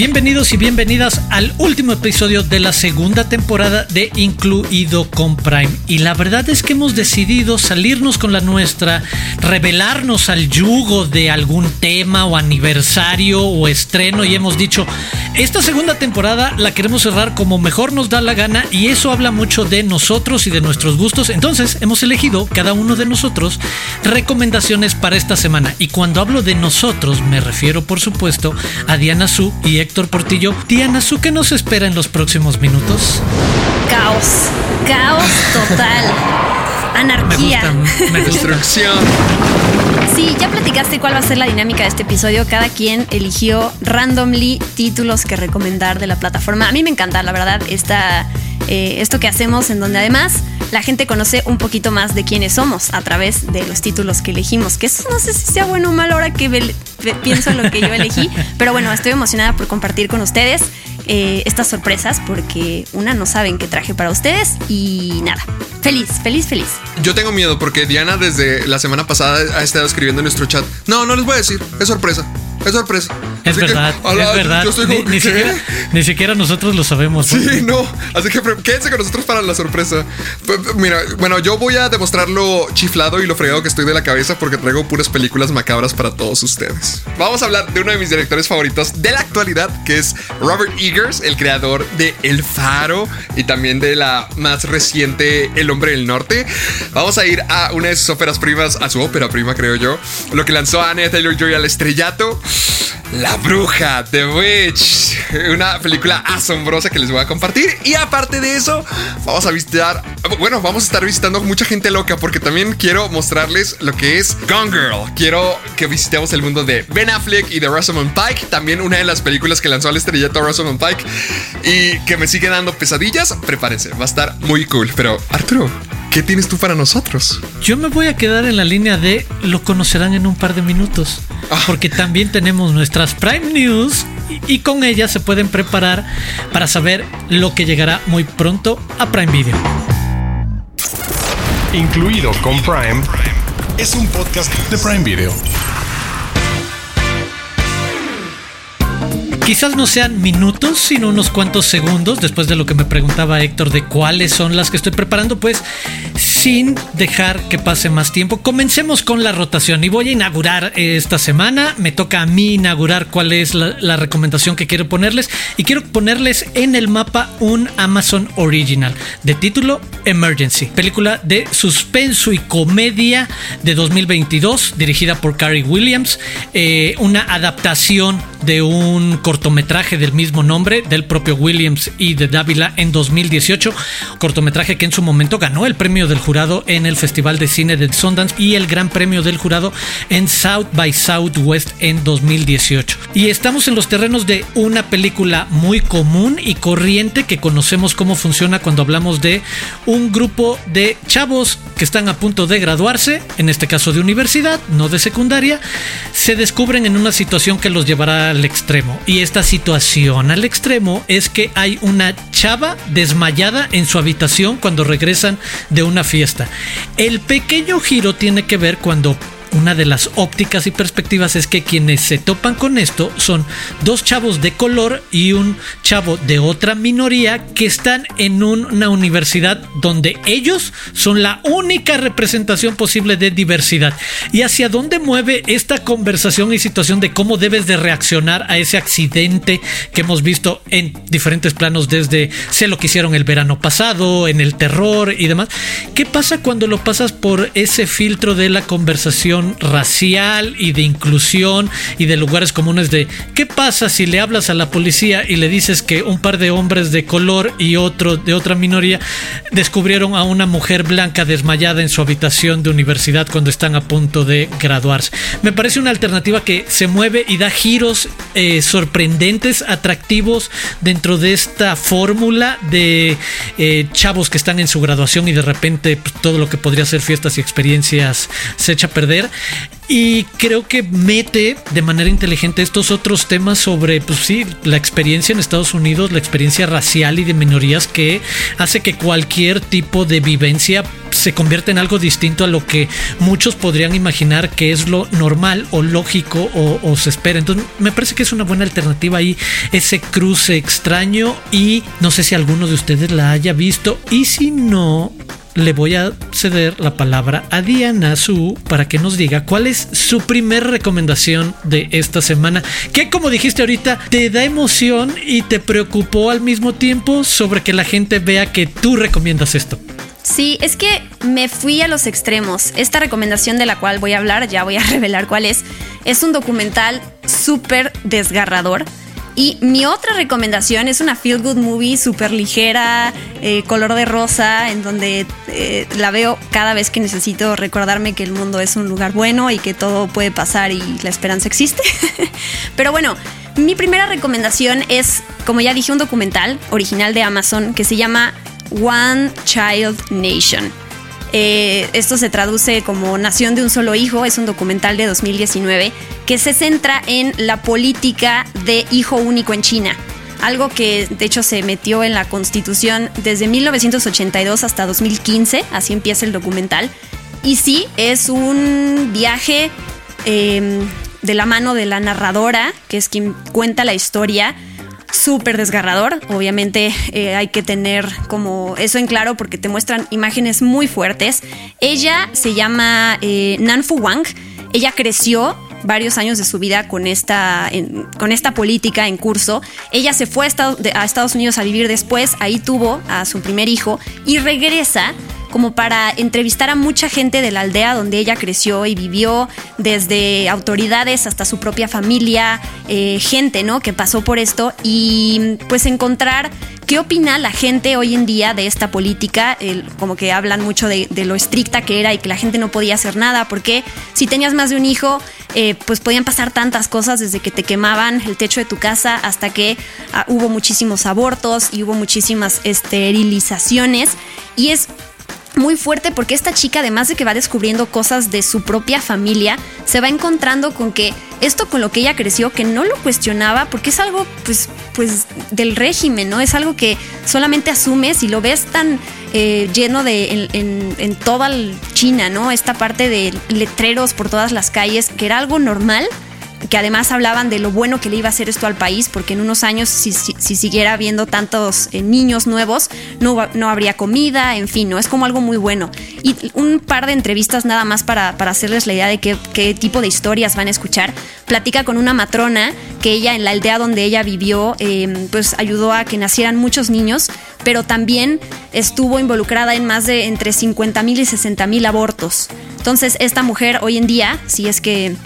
Bienvenidos y bienvenidas al último episodio de la segunda temporada de Incluido con Prime. Y la verdad es que hemos decidido salirnos con la nuestra, revelarnos al yugo de algún tema o aniversario o estreno y hemos dicho, esta segunda temporada la queremos cerrar como mejor nos da la gana y eso habla mucho de nosotros y de nuestros gustos. Entonces hemos elegido cada uno de nosotros recomendaciones para esta semana. Y cuando hablo de nosotros me refiero por supuesto a Diana Su y Héctor Portillo. Diana Su, ¿qué nos espera en los próximos minutos? Caos, caos total. Anarquía. Destrucción. Sí, ya platicaste cuál va a ser la dinámica de este episodio. Cada quien eligió randomly títulos que recomendar de la plataforma. A mí me encanta, la verdad, esta, eh, esto que hacemos, en donde además la gente conoce un poquito más de quiénes somos a través de los títulos que elegimos. Que eso no sé si sea bueno o mal ahora que pienso en lo que yo elegí. Pero bueno, estoy emocionada por compartir con ustedes eh, estas sorpresas porque una no saben qué traje para ustedes y nada. Feliz, feliz, feliz. Yo tengo miedo porque Diana desde la semana pasada ha estado escribiendo en nuestro chat. No, no les voy a decir. Es sorpresa. Es sorpresa. Es Así que, verdad, ala, es verdad. Yo Ni, como, ni siquiera, ni siquiera nosotros lo sabemos. Sí, no. Así que quédense con nosotros para la sorpresa. Mira, bueno, yo voy a demostrar lo chiflado y lo fregado que estoy de la cabeza porque traigo puras películas macabras para todos ustedes. Vamos a hablar de uno de mis directores favoritos de la actualidad, que es Robert Eggers, el creador de El Faro y también de la más reciente El Hombre del Norte. Vamos a ir a una de sus óperas primas, a su ópera prima, creo yo, lo que lanzó a Anya Taylor-Joy al estrellato. La Bruja, The Witch, una película asombrosa que les voy a compartir. Y aparte de eso, vamos a visitar, bueno, vamos a estar visitando mucha gente loca porque también quiero mostrarles lo que es Gone Girl. Quiero que visitemos el mundo de Ben Affleck y de Rosamund Pike, también una de las películas que lanzó al estrellato Rosamund Pike y que me sigue dando pesadillas. Prepárense, va a estar muy cool. Pero Arturo, ¿qué tienes tú para nosotros? Yo me voy a quedar en la línea de lo conocerán en un par de minutos. Ah. Porque también tenemos nuestras Prime News y, y con ellas se pueden preparar para saber lo que llegará muy pronto a Prime Video. Incluido con Prime, es un podcast de Prime Video. Quizás no sean minutos, sino unos cuantos segundos después de lo que me preguntaba Héctor de cuáles son las que estoy preparando, pues sin dejar que pase más tiempo, comencemos con la rotación y voy a inaugurar esta semana, me toca a mí inaugurar cuál es la, recomendación que quiero ponerles. Y quiero ponerles en el mapa un Amazon Original de título Emergency, película de suspenso y comedia de 2022 dirigida por Carrie Williams, eh, una adaptación de un cortometraje del mismo nombre del propio Williams y de Dávila en 2018, cortometraje que en su momento ganó el premio del jurado en el Festival de Cine de Sundance y el Gran Premio del Jurado en South by Southwest en 2018. Y estamos en los terrenos de una película muy común y corriente que conocemos cómo funciona cuando hablamos de un grupo de chavos que están a punto de graduarse, en este caso de universidad, no de secundaria, se descubren en una situación que los llevará al extremo. Y esta situación al extremo es que hay una chava desmayada en su habitación cuando regresan de una fiesta. El pequeño giro tiene que ver cuando una de las ópticas y perspectivas es que quienes se topan con esto son dos chavos de color y un chavo de otra minoría que están en un- una universidad donde ellos son la única representación posible de diversidad. Y hacia dónde mueve esta conversación y situación de cómo debes de reaccionar a ese accidente que hemos visto en diferentes planos desde sé lo que hicieron el verano pasado, en el terror y demás. ¿Qué pasa cuando lo pasas por ese filtro de la conversación racial y de inclusión y de lugares comunes de qué pasa si le hablas a la policía y le dices que un par de hombres de color y otro de otra minoría descubrieron a una mujer blanca desmayada en su habitación de universidad cuando están a punto de graduarse? Me parece una alternativa que se mueve y da giros eh, sorprendentes, atractivos dentro de esta fórmula de eh, chavos que están en su graduación y de repente pues, todo lo que podría ser fiestas y experiencias se echa a perder. Y creo que mete de manera inteligente estos otros temas sobre, pues sí, la experiencia en Estados Unidos, la experiencia racial y de minorías que hace que cualquier tipo de vivencia se convierta en algo distinto a lo que muchos podrían imaginar que es lo normal o lógico o, o se espera. Entonces me parece que es una buena alternativa ahí ese cruce extraño y no sé si alguno de ustedes la haya visto y si no le voy a ceder la palabra a Diana Su para que nos diga cuál es su primer recomendación de esta semana. Que como dijiste ahorita, te da emoción y te preocupó al mismo tiempo sobre que la gente vea que tú recomiendas esto. Sí, es que me fui a los extremos. Esta recomendación de la cual voy a hablar, ya voy a revelar cuál es, es un documental súper desgarrador y mi otra recomendación es una feel good movie súper ligera, eh, color de rosa, en donde eh, la veo cada vez que necesito recordarme que el mundo es un lugar bueno y que todo puede pasar y la esperanza existe. Pero bueno, mi primera recomendación es, como ya dije, un documental original de Amazon que se llama One Child Nation. Eh, esto se traduce como Nación de un solo hijo, es un documental de 2019 que se centra en la política de hijo único en China. Algo que de hecho se metió en la constitución desde 1982 hasta 2015, así empieza el documental. Y sí, es un viaje em, de la mano de la narradora, que es quien cuenta la historia, súper desgarrador. Obviamente eh, hay que tener como eso en claro porque te muestran imágenes muy fuertes. Ella se llama eh, Nanfu Wang. Ella creció varios años de su vida con esta, con esta política en curso. Ella se fue a Estados Unidos a vivir después, ahí tuvo a su primer hijo y regresa como para entrevistar a mucha gente de la aldea donde ella creció y vivió, desde autoridades hasta su propia familia, eh, gente, ¿no? Que pasó por esto y pues encontrar qué opina la gente hoy en día de esta política, como que hablan mucho de, lo estricta que era y que la gente no podía hacer nada, porque si tenías más de un hijo, eh, pues podían pasar tantas cosas desde que te quemaban el techo de tu casa hasta que ah, hubo muchísimos abortos y hubo muchísimas esterilizaciones. Y es muy fuerte porque esta chica, además de que va descubriendo cosas de su propia familia, se va encontrando con que esto con lo que ella creció, que no lo cuestionaba, porque es algo, pues, pues, del régimen, ¿no? Es algo que solamente asumes y lo ves tan eh, lleno de en, en toda China, ¿no? Esta parte de letreros por todas las calles, que era algo normal que además hablaban de lo bueno que le iba a hacer esto al país, porque en unos años, si, siguiera habiendo tantos eh, niños nuevos, no, no habría comida, en fin, ¿no? Es como algo muy bueno. Y un par de entrevistas nada más para, hacerles la idea de qué, qué, tipo de historias van a escuchar. Platica con una matrona que ella en la aldea donde ella vivió, em, pues ayudó a que nacieran muchos niños, pero también estuvo involucrada en más de entre 50 mil y 60 mil abortos. Entonces, esta mujer hoy en día, si es que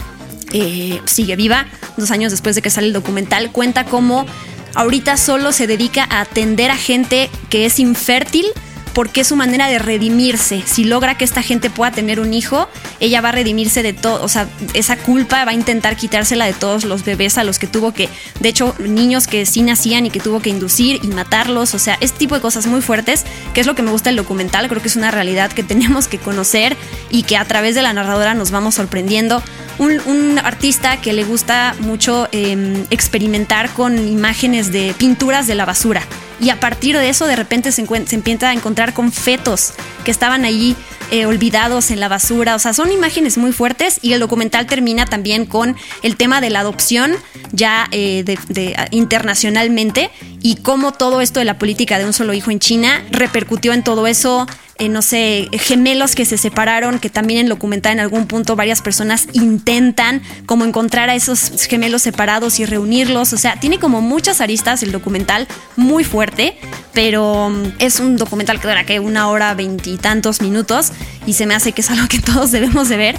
eh, sigue viva, dos años después de que sale el documental, cuenta cómo ahorita solo se dedica a atender a gente que es infértil porque es su manera de redimirse. Si logra que esta gente pueda tener un hijo, ella va a redimirse de todo, o sea, esa culpa va a intentar quitársela de todos los bebés a los que tuvo que, de hecho, niños que sí nacían y que tuvo que inducir y matarlos, o sea, este tipo de cosas muy fuertes, que es lo que me gusta del documental, creo que es una realidad que tenemos que conocer y que a través de la narradora nos vamos sorprendiendo un, artista que le gusta mucho em, experimentar con imágenes de pinturas de la basura. Y a partir de eso de repente se, se empieza a encontrar con fetos que estaban allí eh, olvidados en la basura. O sea, son imágenes muy fuertes y el documental termina también con el tema de la adopción ya eh, de, internacionalmente y cómo todo esto de la política de un solo hijo en China repercutió en todo eso, eh, no sé, gemelos que se separaron, que también en documental en algún punto varias personas intentan como encontrar a esos gemelos separados y reunirlos. O sea, tiene como muchas aristas el documental, muy fuerte, pero mm, es un documental que dura que una hora veintitantos minutos y se me hace que es algo que todos debemos de ver.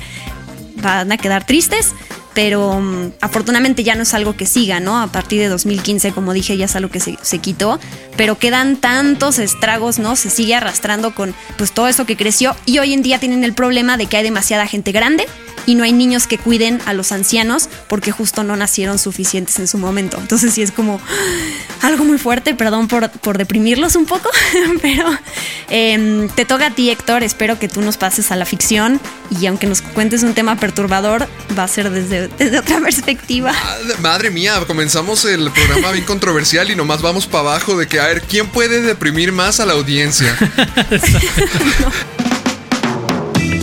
Van a quedar tristes, pero mm, afortunadamente ya no es algo que siga, ¿no? A partir de 2015, como dije, ya es algo que se, se quitó, pero quedan tantos estragos, ¿no? Se sigue arrastrando con pues todo eso que creció y hoy en día tienen el problema de que hay demasiada gente grande y no hay niños que cuiden a los ancianos porque justo no nacieron suficientes en su momento. Entonces sí es como algo muy fuerte, perdón por, por deprimirlos un poco, pero em, te toca a ti Héctor, espero que tú nos pases a la ficción y aunque nos cuentes un tema perturbador, va a ser desde, desde otra perspectiva. Madre mía, comenzamos el programa bien controversial y nomás vamos para abajo de que, a ver, ¿quién puede deprimir más a la audiencia?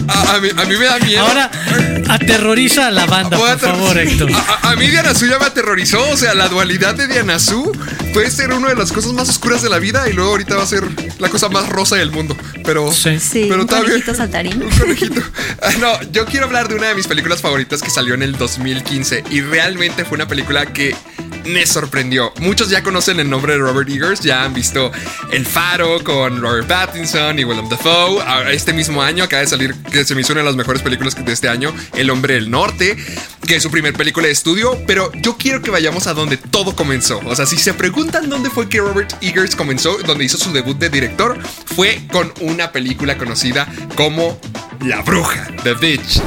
A, mí, me da miedo. Ahora aterroriza a la banda, por favor, Héctor. A, mí Diana Su ya me aterrorizó. O sea, la dualidad de Diana Su puede ser una de las cosas más oscuras de la vida y luego ahorita va a ser la cosa más rosa del mundo. Pero, sí. pero un conejito saltarín. Un conejito. Ah, no, yo quiero hablar de una de mis películas favoritas que salió en el 2015 y realmente fue una película que me sorprendió. Muchos ya conocen el nombre de Robert Eggers, ya han visto El Faro con Robert Pattinson y Willem Dafoe. Este mismo año acaba de salir, que se me hizo una de las mejores películas de este año, El Hombre del Norte, que es su primer película de estudio. Pero yo quiero que vayamos a donde todo comenzó. O sea, si se preguntan dónde fue que Robert Eggers comenzó, donde hizo su debut de director, fue con una película conocida como La Bruja, The Bitch.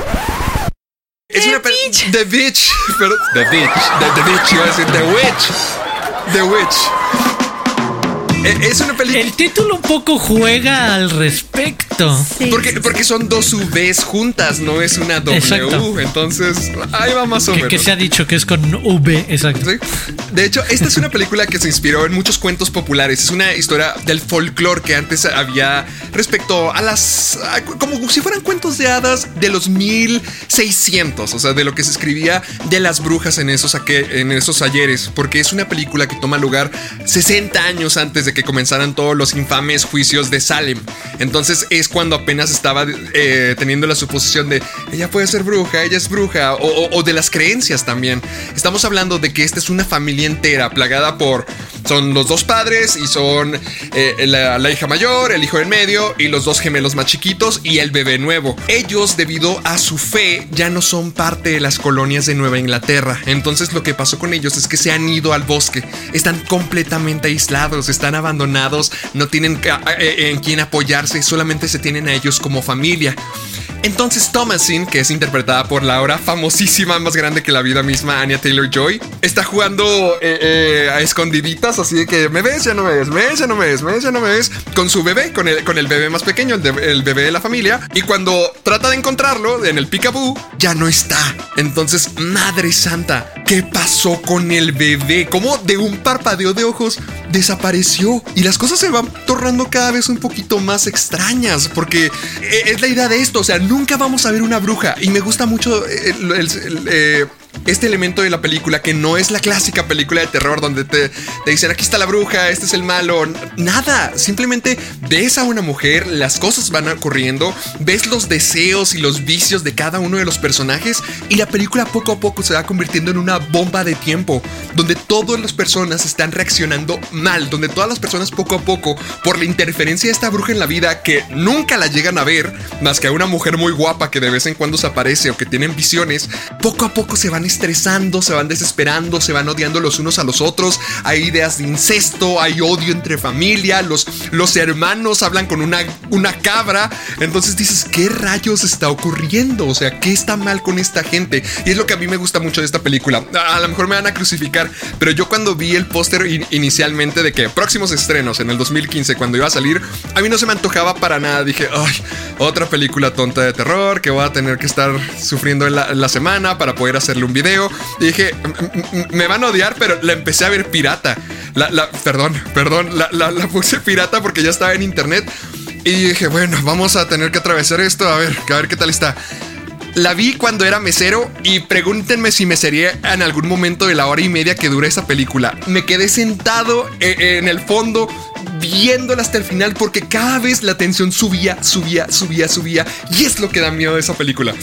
Es una Witch. The Witch. Pero, the Witch. The, the Witch. Iba a decir The Witch. The Witch. Eh, es una película. El título un poco juega al respecto. porque, porque son dos Vs juntas, no es una W. Entonces, ahí va más o que, menos. Que se ha dicho que es con V, exacto. De hecho, esta es una película que se inspiró en muchos cuentos populares. Es una historia del folclore que antes había respecto a las. como si fueran cuentos de hadas de los 1600. O sea, de lo que se escribía de las brujas en esos, en esos ayeres. Porque es una película que toma lugar 60 años antes de que comenzaran todos los infames juicios de Salem. Entonces es cuando apenas estaba eh, teniendo la suposición de ella puede ser bruja, ella es bruja, o, de las creencias también. Estamos hablando de que esta es una familia entera plagada por... Son los dos padres y son eh, la, la hija mayor, el hijo del medio y los dos gemelos más chiquitos y el bebé nuevo. Ellos, debido a su fe, ya no son parte de las colonias de Nueva Inglaterra. Entonces lo que pasó con ellos es que se han ido al bosque. Están completamente aislados, están abandonados, no tienen eh, en quién apoyarse, solamente se tienen a ellos como familia. Entonces Thomasin, que es interpretada por la ahora famosísima, más grande que la vida misma, Anya Taylor Joy, está jugando eh, eh, a escondiditas, así de que me ves, ya no me ves, me ves, ya no me ves, me ves, ya no me ves, con su bebé, con el, con el bebé más pequeño, el, bebé de la familia. Y cuando trata de encontrarlo en el picaboo, ya no está. Entonces, Madre Santa, ¿qué pasó con el bebé? ¿Cómo de un parpadeo de ojos desapareció? Y las cosas se van tornando cada vez un poquito más extrañas, porque eh, es la idea de esto, o sea, nunca vamos a ver una bruja. Y me gusta mucho el, eh, este elemento de la película que no es la clásica película de terror donde te, dicen aquí está la bruja, este es el malo. Nada, simplemente ves a una mujer, las cosas van ocurriendo, ves los deseos y los vicios de cada uno de los personajes y la película poco a poco se va convirtiendo en una bomba de tiempo donde todas las personas están reaccionando mal, donde todas las personas poco a poco, por la interferencia de esta bruja en la vida que nunca la llegan a ver, más que a una mujer muy guapa que de vez en cuando se aparece o que tienen visiones, poco a poco se van estresando, se van desesperando, se van odiando los unos a los otros, hay ideas de incesto, hay odio entre familia, los, los hermanos hablan con una, una cabra, entonces dices, ¿qué rayos está ocurriendo? O sea, ¿qué está mal con esta gente? Y es lo que a mí me gusta mucho de esta película. A, lo mejor me van a crucificar, pero yo cuando vi el póster inicialmente de que próximos estrenos en el 2015, cuando iba a salir, a mí no se me antojaba para nada. Dije, ay, otra película tonta de terror que voy a tener que estar sufriendo en la semana para poder hacerle un video. Y dije, me van a odiar, pero la empecé a ver pirata. La, perdón, perdón, la, puse pirata porque ya estaba en internet. Y dije, bueno, vamos a tener que atravesar esto, a ver, a ver qué tal está. La vi cuando era mesero y pregúntenme si me sería en algún momento de la hora y media que dura esa película. Me quedé sentado eh, en el fondo viéndola hasta el final porque cada vez la tensión subía, subía, subía, subía y es lo que da miedo de esa película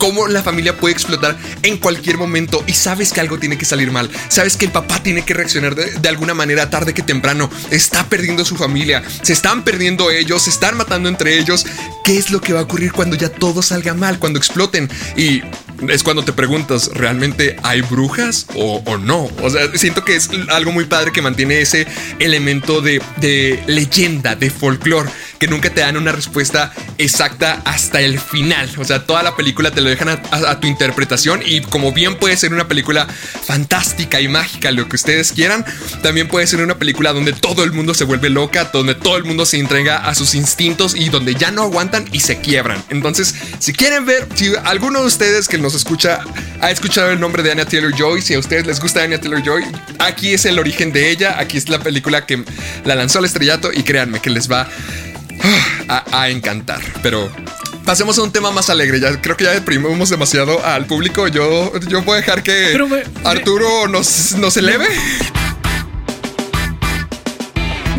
cómo la familia puede explotar en cualquier momento y sabes que algo tiene que salir mal. Sabes que el papá tiene que reaccionar de, alguna manera tarde que temprano. Está perdiendo su familia, se están perdiendo ellos, se están matando entre ellos. ¿Qué es lo que va a ocurrir cuando ya todo salga mal, cuando exploten? Y es cuando te preguntas, ¿realmente hay brujas o, no? O sea, siento que es algo muy padre que mantiene ese elemento de, de leyenda, de folclore, que nunca te dan una respuesta exacta hasta el final. O sea, toda la película te lo dejan a, tu interpretación y como bien puede ser una película fantástica y mágica, lo que ustedes quieran, también puede ser una película donde todo el mundo se vuelve loca, donde todo el mundo se entrega a sus instintos y donde ya no aguantan y se quiebran. Entonces, si quieren ver, si alguno de ustedes que nos escucha ha escuchado el nombre de Anya Taylor Joy, si a ustedes les gusta Anya Taylor Joy, aquí es el origen de ella, aquí es la película que la lanzó al estrellato y créanme que les va a, a encantar. Pero pasemos a un tema más alegre. Ya creo que ya deprimimos demasiado al público. Yo, yo a dejar que me- Arturo nos, nos eleve.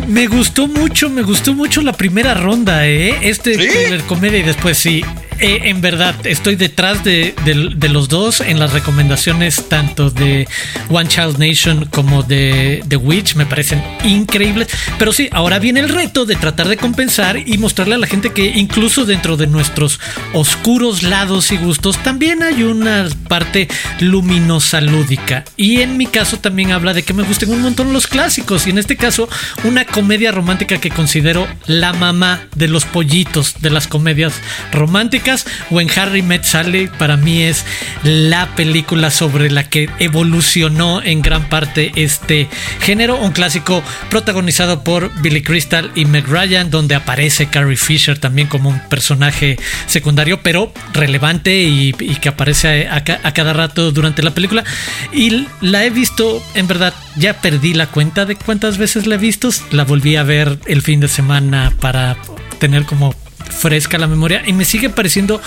Me gustó mucho, me gustó mucho la primera ronda, ¿eh? Este ¿Sí? comedia y después sí. Eh, en verdad, estoy detrás de, de- de los dos en las recomendaciones tanto de One Child Nation como de The Witch. Me parecen increíbles. Pero sí, ahora viene el reto de tratar de compensar y mostrarle a la gente que incluso dentro de nuestros oscuros lados y gustos también hay una parte luminosa lúdica. Y en mi caso también habla de que me gusten un montón los clásicos. Y en este caso, una comedia romántica que considero la mamá de los pollitos de las comedias románticas. When Harry Met Sally para mí es la película sobre la que evolucionó en gran parte este género. Un clásico protagonizado por Billy Crystal y Meg Ryan, donde aparece Carrie Fisher también como un personaje secundario, pero relevante y, que aparece a, a cada rato durante la película. Y la he visto, en verdad, ya perdí la cuenta de cuántas veces la he visto. La volví a ver el fin de semana para tener como fresca la memoria y me sigue pareciendo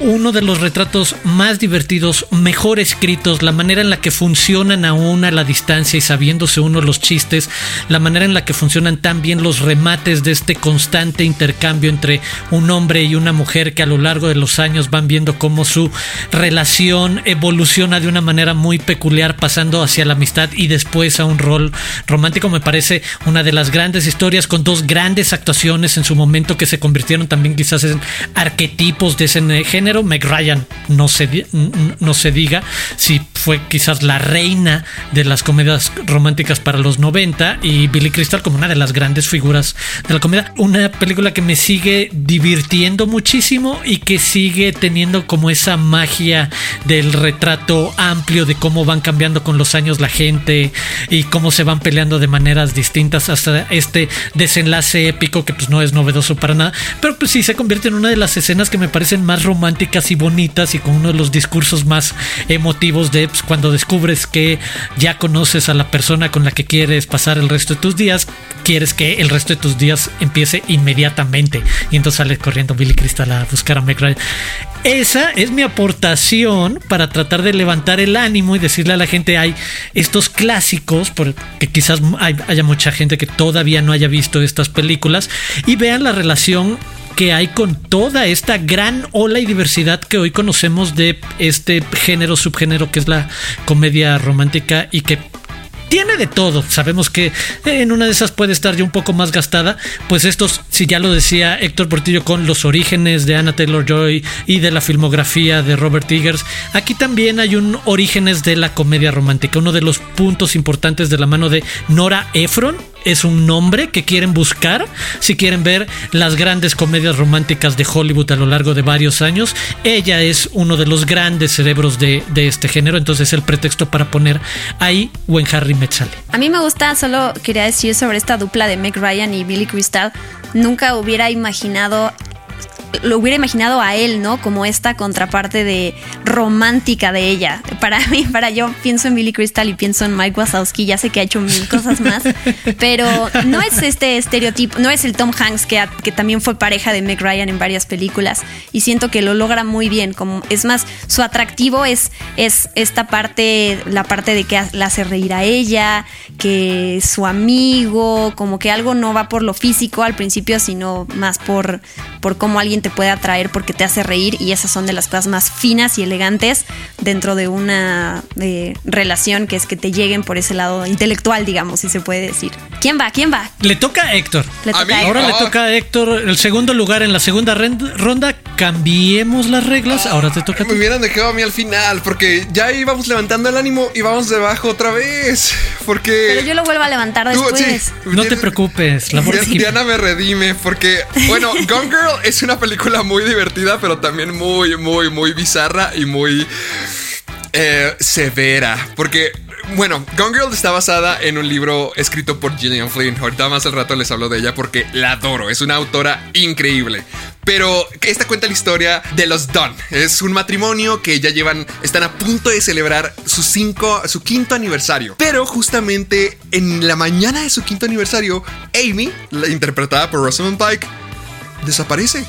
uno de los retratos más divertidos, mejor escritos, la manera en la que funcionan aún a la distancia y sabiéndose uno los chistes, la manera en la que funcionan tan bien los remates de este constante intercambio entre un hombre y una mujer que a lo largo de los años van viendo cómo su relación evoluciona de una manera muy peculiar pasando hacia la amistad y después a un rol romántico. Me parece una de las grandes historias con dos grandes actuaciones en su momento que se convirtieron también quizás en arquetipos de ese eh, género. Meg Ryan no se, no se diga si fue quizás la reina de las comedias románticas para los 90 y Billy Crystal como una de las grandes figuras de la comedia. Una película que me sigue divirtiendo muchísimo y que sigue teniendo como esa magia del retrato amplio de cómo van cambiando con los años la gente y cómo se van peleando de maneras distintas hasta este desenlace épico que pues no es novedoso para nada, pero pues sí se convierte en una de las escenas que me parecen más románticas y bonitas y con uno de los discursos más emotivos de pues, cuando descubres que ya conoces a la persona con la que quieres pasar el resto de tus días, quieres que el resto de tus días empiece inmediatamente y entonces sale corriendo Billy Crystal a buscar a Meg Ryan. Esa es mi aportación para tratar de levantar el ánimo y decirle a la gente hay estos clásicos porque quizás hay- haya mucha gente que todavía no haya visto estas películas y vean la relación que hay con toda esta gran ola y diversidad que hoy conocemos de este género, subgénero que es la comedia romántica y que tiene de todo. Sabemos que en una de esas puede estar ya un poco más gastada. Pues estos, si ya lo decía Héctor Portillo con los orígenes de Anna Taylor Joy y de la filmografía de Robert Eggers, aquí también hay un orígenes de la comedia romántica. Uno de los puntos importantes de la mano de Nora Ephron es un nombre que quieren buscar si quieren ver las grandes comedias románticas de Hollywood a lo largo de varios años. Ella es uno de los grandes cerebros de, de este género, entonces es el pretexto para poner ahí When Harry Met Sally. A mí me gusta, solo quería decir sobre esta dupla de Meg Ryan y Billy Crystal. Nunca hubiera imaginado, lo hubiera imaginado a él, ¿no? Como esta contraparte de romántica de ella. Para mí, para yo pienso en Billy Crystal y pienso en Mike Wazowski. Ya sé que ha hecho mil cosas más, pero no es este estereotipo, no es el Tom Hanks que, que también fue pareja de Meg Ryan en varias películas y siento que lo logra muy bien. Como es más, su atractivo es es esta parte, la parte de que la hace reír a ella, que su amigo, como que algo no va por lo físico al principio, sino más por, por cómo alguien te puede atraer porque te hace reír y esas son de las cosas más finas y elegantes dentro de una eh, relación que es que te lleguen por ese lado intelectual, digamos, si se puede decir. ¿Quién va? ¿Quién va? Le toca a Héctor. Le A mí. Ahora le toca a Héctor el segundo lugar en la segunda ronda. Cambiemos las reglas. Ahora te toca a Me ti. hubieran dejado a mí al final porque ya íbamos levantando el ánimo y vamos debajo otra vez. Porque. Pero yo lo vuelvo a levantar después. sí. No te preocupes. La Diana. Diana me redime porque, bueno, Gone Girl es una película muy divertida, pero también muy, muy, muy bizarra y muy eh, severa. Porque, bueno, Gone Girl está basada en un libro escrito por Gillian Flynn. Ahorita más al rato les hablo de ella porque la adoro. Es una autora increíble. Pero esta cuenta la historia de los Dunn. Es un matrimonio que ya llevan, están a punto de celebrar su, cinco, su quinto aniversario. Pero justamente en la mañana de su quinto aniversario, Amy, interpretada por Rosamund Pike, desaparece.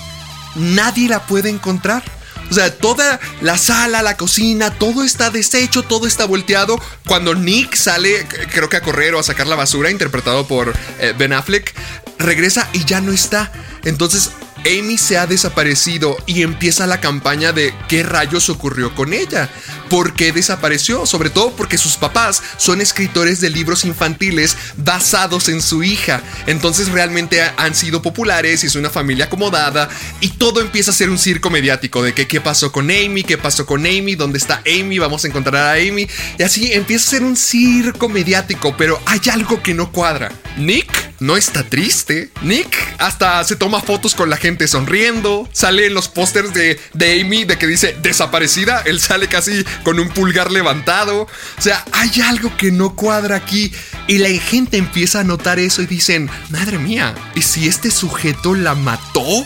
Nadie la puede encontrar. O sea, toda la sala, la cocina, todo está deshecho, todo está volteado. Cuando Nick sale, creo que a correr o a sacar la basura, interpretado por eh, Ben Affleck, regresa y ya no está. Entonces, Amy se ha desaparecido y empieza la campaña de qué rayos ocurrió con ella. ¿Por qué desapareció? Sobre todo porque sus papás son escritores de libros infantiles basados en su hija. Entonces realmente ha- han sido populares y es una familia acomodada y todo empieza a ser un circo mediático de que qué pasó con Amy, qué pasó con Amy, dónde está Amy, vamos a encontrar a Amy. Y así empieza a ser un circo mediático, pero hay algo que no cuadra. Nick no está triste. Nick hasta se toma fotos con la gente sonriendo. Sale en los pósters de, de Amy de que dice desaparecida. Él sale casi con un pulgar levantado. O sea, hay algo que no cuadra aquí. Y la gente empieza a notar eso y dicen, madre mía, ¿y si este sujeto la mató?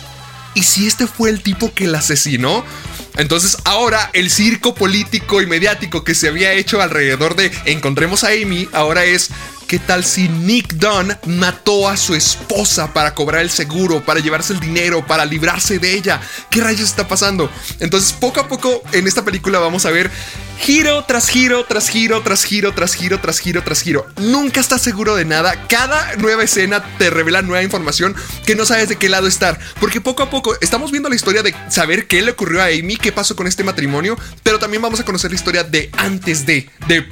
¿Y si este fue el tipo que la asesinó? Entonces ahora el circo político y mediático que se había hecho alrededor de encontremos a Amy, ahora es ¿qué tal si Nick Dunn mató a su esposa para cobrar el seguro, para llevarse el dinero, para librarse de ella? ¿Qué rayos está pasando? Entonces poco a poco en esta película vamos a ver giro tras giro, tras giro, tras giro, tras giro, tras giro, tras giro. Nunca estás seguro de nada. Cada nueva escena te revela nueva información que no sabes de qué lado estar. Porque poco a poco estamos viendo la historia de saber qué le ocurrió a Amy, qué pasó con este matrimonio, pero también vamos a conocer la historia de antes de, de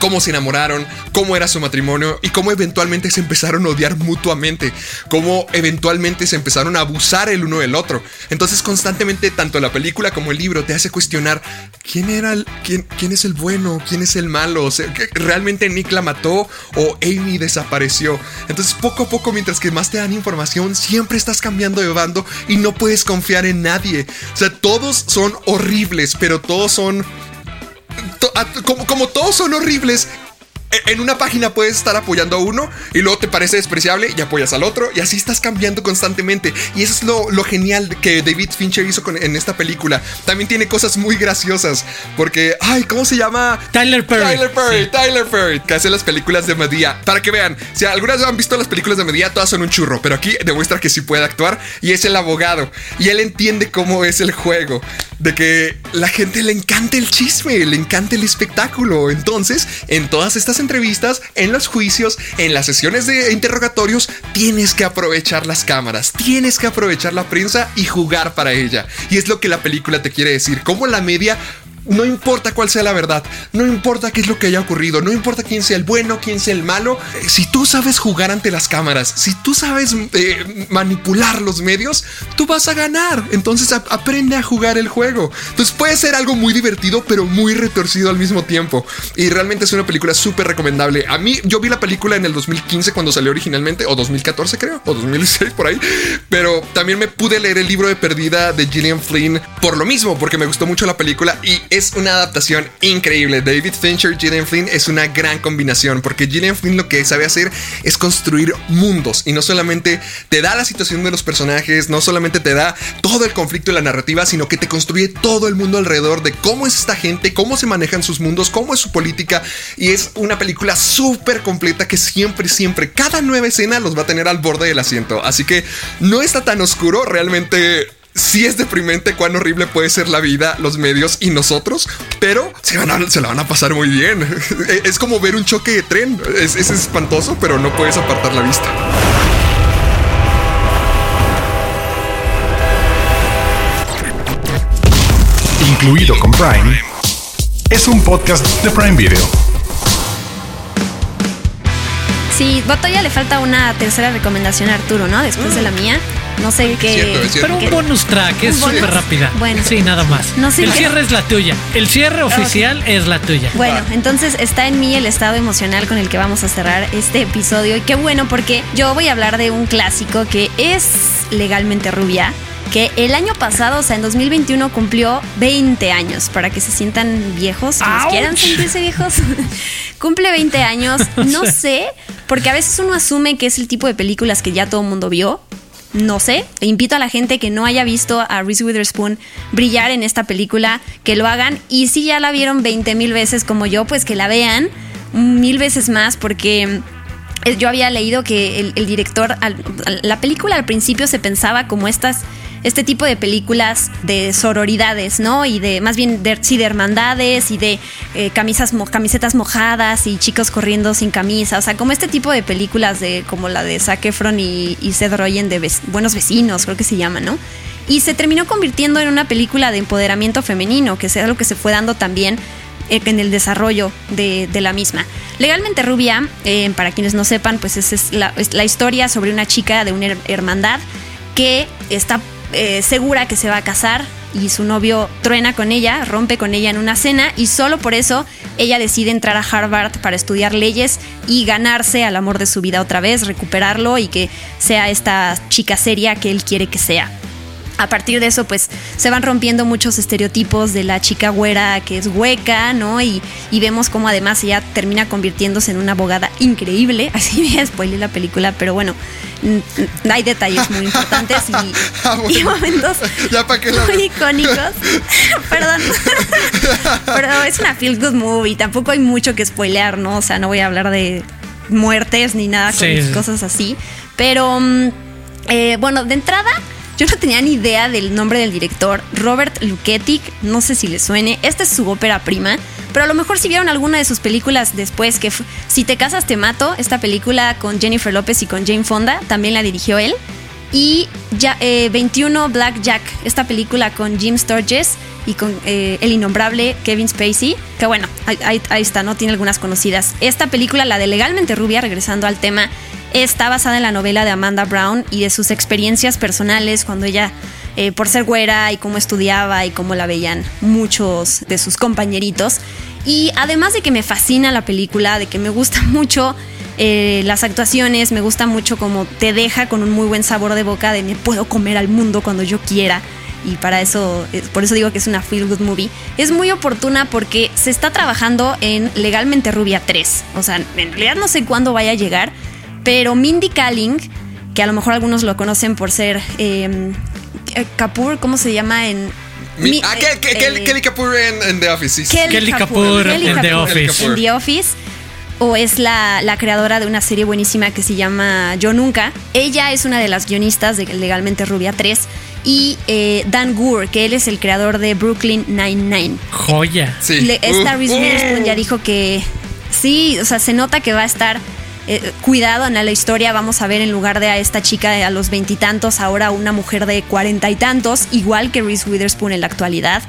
cómo se enamoraron, cómo era su matrimonio y cómo eventualmente se empezaron a odiar mutuamente, cómo eventualmente se empezaron a abusar el uno del otro. Entonces constantemente tanto la película como el libro te hace cuestionar quién era el, quién, quién es el bueno, quién es el malo, o sea, ¿que realmente Nick la mató o Amy desapareció. Entonces poco a poco mientras que más te dan información siempre estás cambiando de bando y no puedes confiar en nadie. O sea, todos son horribles, pero todos son como, como todos son horribles, en una página puedes estar apoyando a uno y luego te parece despreciable y apoyas al otro y así estás cambiando constantemente. Y eso es lo, lo genial que David Fincher hizo con- en esta película. También tiene cosas muy graciosas porque, ay, ¿cómo se llama? Tyler Perry. Tyler Perry, Sí. Tyler Perry, que hace las películas de Medea. Para que vean, si algunas han visto las películas de Medea, todas son un churro, pero aquí demuestra que sí puede actuar y es el abogado. Y él entiende cómo es el juego, de que la gente le encanta el chisme, le encanta el espectáculo. Entonces, en todas estas entrevistas, en los juicios, en las sesiones de interrogatorios, tienes que aprovechar las cámaras, tienes que aprovechar la prensa y jugar para ella. Y es lo que la película te quiere decir, cómo la media no importa cuál sea la verdad, no importa qué es lo que haya ocurrido, no importa quién sea el bueno, quién sea el malo, si tú sabes jugar ante las cámaras, si tú sabes eh, manipular los medios, vas a ganar. Entonces ap- aprende a jugar el juego. Entonces puede ser algo muy divertido, pero muy retorcido al mismo tiempo. Y realmente es una película súper recomendable. A mí, yo vi la película en el 2015 cuando salió originalmente, o 2014 creo, o 2016 por ahí, pero también me pude leer el libro de Perdida de Gillian Flynn por lo mismo, porque me gustó mucho la película y es una adaptación increíble. David Fincher, Gillian Flynn es una gran combinación, porque Gillian Flynn lo que sabe hacer es construir mundos y no solamente te da la situación de los personajes, no solamente te da todo el conflicto y la narrativa, sino que te construye todo el mundo alrededor de cómo es esta gente, cómo se manejan sus mundos, cómo es su política y es una película súper completa que siempre, siempre, cada nueva escena los va a tener al borde del asiento. Así que no está tan oscuro, realmente sí es deprimente cuán horrible puede ser la vida, los medios y nosotros, pero se, van a- se la van a pasar muy bien. Es como ver un choque de tren. Es, es espantoso, pero no puedes apartar la vista. Incluido con Prime, es un podcast de Prime Video. Sí, ya le falta una tercera recomendación a Arturo, ¿no? Después de la mía. No sé qué. Cierto, es cierto. Pero un bonus track, es súper rápida. Bueno. Sí, nada más. No sé el qué- cierre es la tuya. El cierre oficial es la tuya. Bueno, entonces está en mí el estado emocional con el que vamos a cerrar este episodio. Y qué bueno, porque yo voy a hablar de un clásico que es legalmente rubia. Que el año pasado, o sea, en 2021, cumplió 20 años. Para que se sientan viejos, ¡Auch! quieran sentirse viejos. Cumple 20 años. No sé, porque a veces uno asume que es el tipo de películas que ya todo el mundo vio. No sé, invito a la gente que no haya visto a Reese Witherspoon brillar en esta película, que lo hagan. Y si ya la vieron 20 mil veces como yo, pues que la vean mil veces más, porque eh, yo había leído que el, el director, al- la película al principio se pensaba como estas, este tipo de películas de sororidades, ¿no? Y de, más bien, de, sí, de hermandades y de eh, camisas, mo- camisetas mojadas y chicos corriendo sin camisa, o sea, como este tipo de películas de, como la de Zac Efron y, y Seth Rogen de Buenos Vecinos, creo que se llama, ¿no? Y se terminó convirtiendo en una película de empoderamiento femenino, que es algo que se fue dando también eh, en el desarrollo de, la misma. Legalmente Rubia, eh, para quienes no sepan, pues es, la, historia sobre una chica de una her- hermandad que está eh, segura que se va a casar y su novio truena con ella, rompe con ella en una cena y solo por eso ella decide entrar a Harvard para estudiar leyes y ganarse al amor de su vida otra vez, recuperarlo y que sea esta chica seria que él quiere que sea a partir de eso, pues se van rompiendo muchos estereotipos de la chica güera que es hueca, ¿no? Y, y vemos cómo además ella termina convirtiéndose en una abogada increíble. Así me spoilé la película, pero bueno, hay detalles muy importantes y, Ah, bueno. y momentos Ya pa' qué la muy icónicos. Perdón. pero es una feel good movie, tampoco hay mucho que spoilear, ¿no? O sea, no voy a hablar de muertes ni nada con Sí, sí. cosas así. Pero mm, eh, bueno, de entrada, yo no tenía ni idea del nombre del director, Robert Luketic, no sé si le suene. Esta es su ópera prima, pero a lo mejor si vieron alguna de sus películas después, que Si te casas te mato, esta película con Jennifer López y con Jane Fonda, también la dirigió él. Y ya, eh, 21 Black Jack, esta película con Jim Sturgess y con eh, el innombrable Kevin Spacey, que bueno, ahí- ahí está, ¿no? Tiene algunas conocidas. Esta película, la de Legalmente Rubia, regresando al tema, está basada en la novela de Amanda Brown y de sus experiencias personales cuando ella, eh, por ser güera y cómo estudiaba y cómo la veían muchos de sus compañeritos. Y además de que me fascina la película, de que me gusta mucho eh, las actuaciones, me gusta mucho como te deja con un muy buen sabor de boca de me puedo comer al mundo cuando yo quiera. Y para eso, eh, por eso digo que es una feel good movie. Es muy oportuna porque se está trabajando en Legalmente Rubia 3. O sea, en realidad no sé cuándo vaya a llegar, pero Mindy Kaling, que a lo mejor algunos lo conocen por ser eh, eh, Kapoor, ¿cómo se llama en Mi- Mi- ah, eh, Kelly, Kelly Kapoor en, en The Office, sí. sí. Kelly Kapoor Kelly en The Office. En The Office. O es la, la creadora de una serie buenísima que se llama Yo Nunca. Ella es una de las guionistas de Legalmente Rubia 3. Y eh, Dan Goor, que él es el creador de Brooklyn Nine-Nine. Joya. Sí. Le- esta Uh, Reese uh. Ya dijo que sí, o sea, se nota que va a estar eh, cuidado en la historia. Vamos a ver en lugar de a esta chica de a los veintitantos, ahora una mujer de cuarenta y tantos, igual que Reese Witherspoon en la actualidad.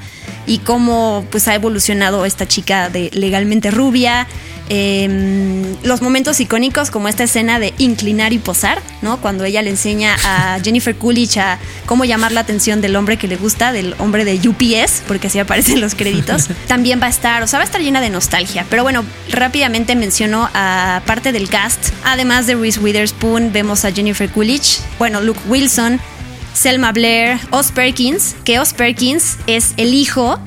Y cómo pues ha evolucionado esta chica de legalmente rubia. eh, los momentos icónicos como esta escena de inclinar y posar, ¿no? Cuando ella le enseña a Jennifer Coolidge a cómo llamar la atención del hombre que le gusta, del hombre de UPS, porque así aparecen los créditos. También va a estar, o sea, va a estar llena de nostalgia. Pero bueno, rápidamente menciono a parte del cast. Además de Reese Witherspoon, vemos a Jennifer Coolidge, bueno, Luke Wilson, Selma Blair, Oz Perkins, que Oz Perkins es el hijo.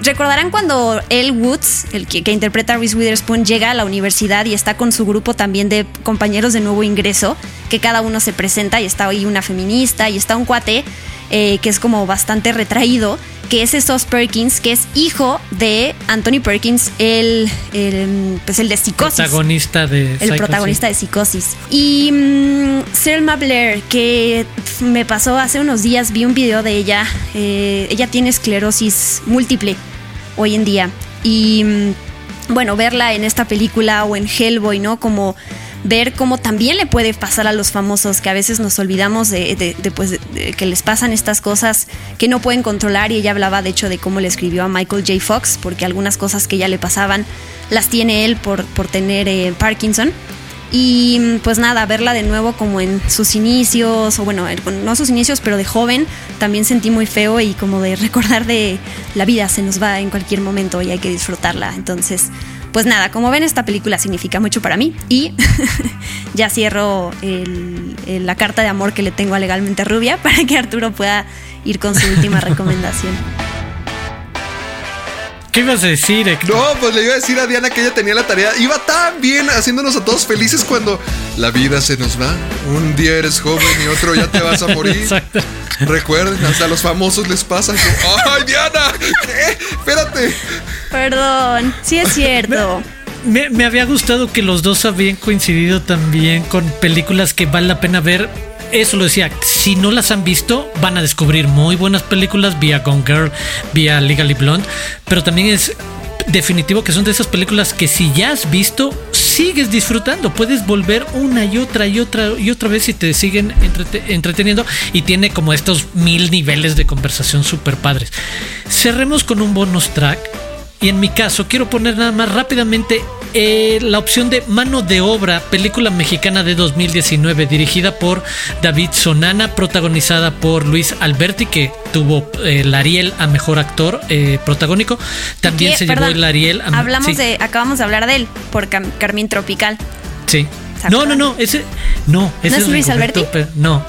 Recordarán cuando Elle Woods, el que, que interpreta a Reese Witherspoon, llega a la universidad y está con su grupo también de compañeros de nuevo ingreso, que cada uno se presenta y está ahí una feminista y está un cuate eh, que es como bastante retraído, que es Sos Perkins, que es hijo de Anthony Perkins, el, el, pues el de psicosis Protagonista de el protagonista de Psicosis. Y mm, Selma Blair, que me pasó hace unos días, vi un video de ella. eh, ella tiene esclerosis múltiple hoy en día. Y mm, bueno, verla en esta película o en Hellboy, ¿no? Como ver cómo también le puede pasar a los famosos, que a veces nos olvidamos de, de- de, pues, que les pasan estas cosas que no pueden controlar y ella hablaba de hecho de cómo le escribió a Michael J. Fox, porque algunas cosas que ya le pasaban las tiene él por, por tener eh, Parkinson. Y pues nada, verla de nuevo como en sus inicios, o bueno, no sus inicios, pero de joven, también sentí muy feo y como de recordar de la vida se nos va en cualquier momento y hay que disfrutarla. Entonces, pues nada, como ven, esta película significa mucho para mí y ya cierro el- el- la carta de amor que le tengo a Legalmente Rubia para que Arturo pueda ir con su última recomendación. ¿Qué ibas a decir, Héctor? No, pues le iba a decir a Diana que ella tenía la tarea. Iba tan bien haciéndonos a todos felices cuando la vida se nos va. Un día eres joven y otro ya te vas a morir. Exacto. Recuerden, hasta a los famosos les pasa. ¡Ay, Diana! ¿Qué? Espérate. Perdón, sí es cierto. Me, me había gustado que los dos habían coincidido también con películas que vale la pena ver. Eso lo decía, si no las han visto, van a descubrir muy buenas películas vía Gone Girl, vía Legally Blonde, pero también es definitivo que son de esas películas que si ya has visto, sigues disfrutando, puedes volver una y otra y otra y otra vez y te siguen entrete- entreteniendo y tiene como estos mil niveles de conversación super padres. Cerremos con un bonus track y en mi caso, quiero poner nada más rápidamente eh, la opción de Mano de Obra, película mexicana de 2019, dirigida por David Sonana, protagonizada por Luis Alberti, que tuvo eh, el Ariel a mejor actor eh, protagónico. También se llevó el Ariel a Hablamos sí, de, acabamos de hablar de él por Cam- Carmín Tropical. Sí. ¿Se No, no, no, ese. No, ese ¿No es Luis Alberti? No.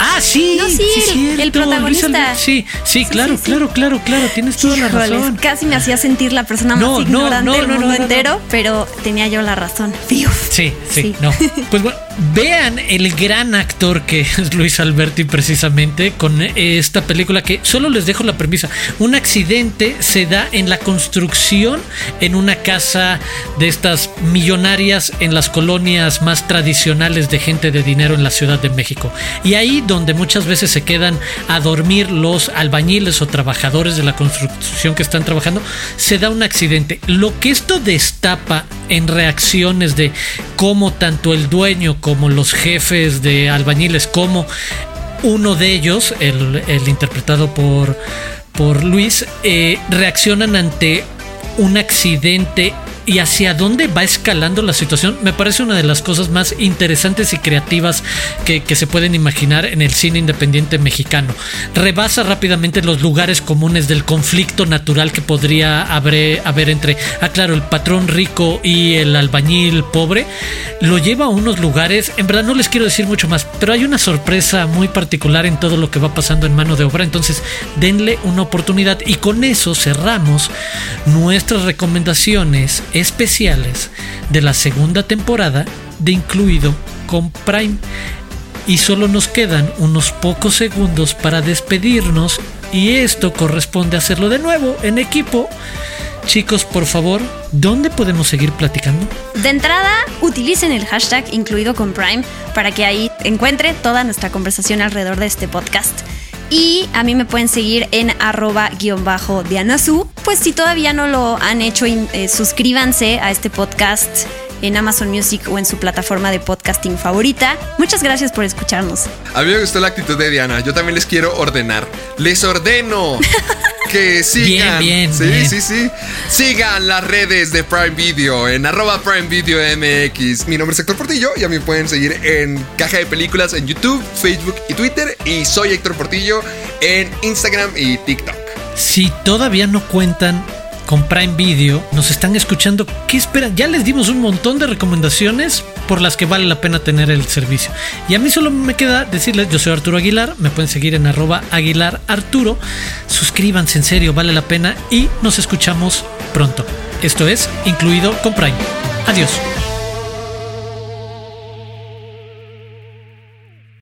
Ah, sí. No, sí, el- protagonista. Luis. Sí, sí, Sí, claro, sí, sí. claro, claro, claro. Tienes toda la razón. casi me hacía sentir la persona más No, no, ignorante no, del mundo entero, pero tenía yo la razón. Sí, sí, Sí. no. Pues bueno, vean el gran actor que es Luis Alberti precisamente con esta película que solo les dejo la premisa. Un accidente se da en la construcción en una casa de estas millonarias en las colonias más tradicionales de gente de dinero en la Ciudad de México. Y ahí donde muchas veces se quedan a dormir los albañiles o trabajadores de la construcción que están trabajando, se da un accidente. Lo que esto destapa en reacciones de cómo tanto el dueño como los jefes de albañiles como uno de ellos, el, interpretado por, por Luis, eh, reaccionan ante un accidente y hacia dónde va escalando la situación me parece una de las cosas más interesantes y creativas que, se pueden imaginar en el cine independiente mexicano. Rebasa rápidamente los lugares comunes del conflicto natural que podría haber, haber entre, ah claro, el patrón rico y el albañil pobre. Lo lleva a unos lugares, en verdad no les quiero decir mucho más, pero hay una sorpresa muy particular en todo lo que va pasando en mano de obra, entonces denle una oportunidad y con eso cerramos nuestras recomendaciones especiales de la segunda temporada de Incluido con Prime. Y solo nos quedan unos pocos segundos para despedirnos y esto corresponde hacerlo de nuevo en equipo. Chicos, por favor, ¿dónde podemos seguir platicando? De entrada, utilicen el hashtag incluido con Prime para que ahí encuentre toda nuestra conversación alrededor de este podcast. Y a mí me pueden seguir en arroba guion bajo Dianasu. Pues si todavía no lo han hecho, eh, suscríbanse a este podcast en Amazon Music o en su plataforma de podcasting favorita. Muchas gracias por escucharnos. A mí me gustó la actitud de Diana. Yo también les quiero ordenar. Les ordeno que sigan. Bien, bien, sí, bien. sí, sí. Sigan las redes de Prime Video en arroba Prime Video MX. Mi nombre es Héctor Portillo y a mí pueden seguir en Caja de Películas en YouTube, Facebook y Twitter. Y soy Héctor Portillo en Instagram y TikTok. Si todavía no cuentan con Prime Video, nos están escuchando, ¿qué esperan? Ya les dimos un montón de recomendaciones por las que vale la pena tener el servicio. Y a mí solo me queda decirles, yo soy Arturo Aguilar, me pueden seguir en arroba Aguilar Arturo. Suscríbanse, en serio, vale la pena y nos escuchamos pronto. Esto es incluido con Prime. Adiós.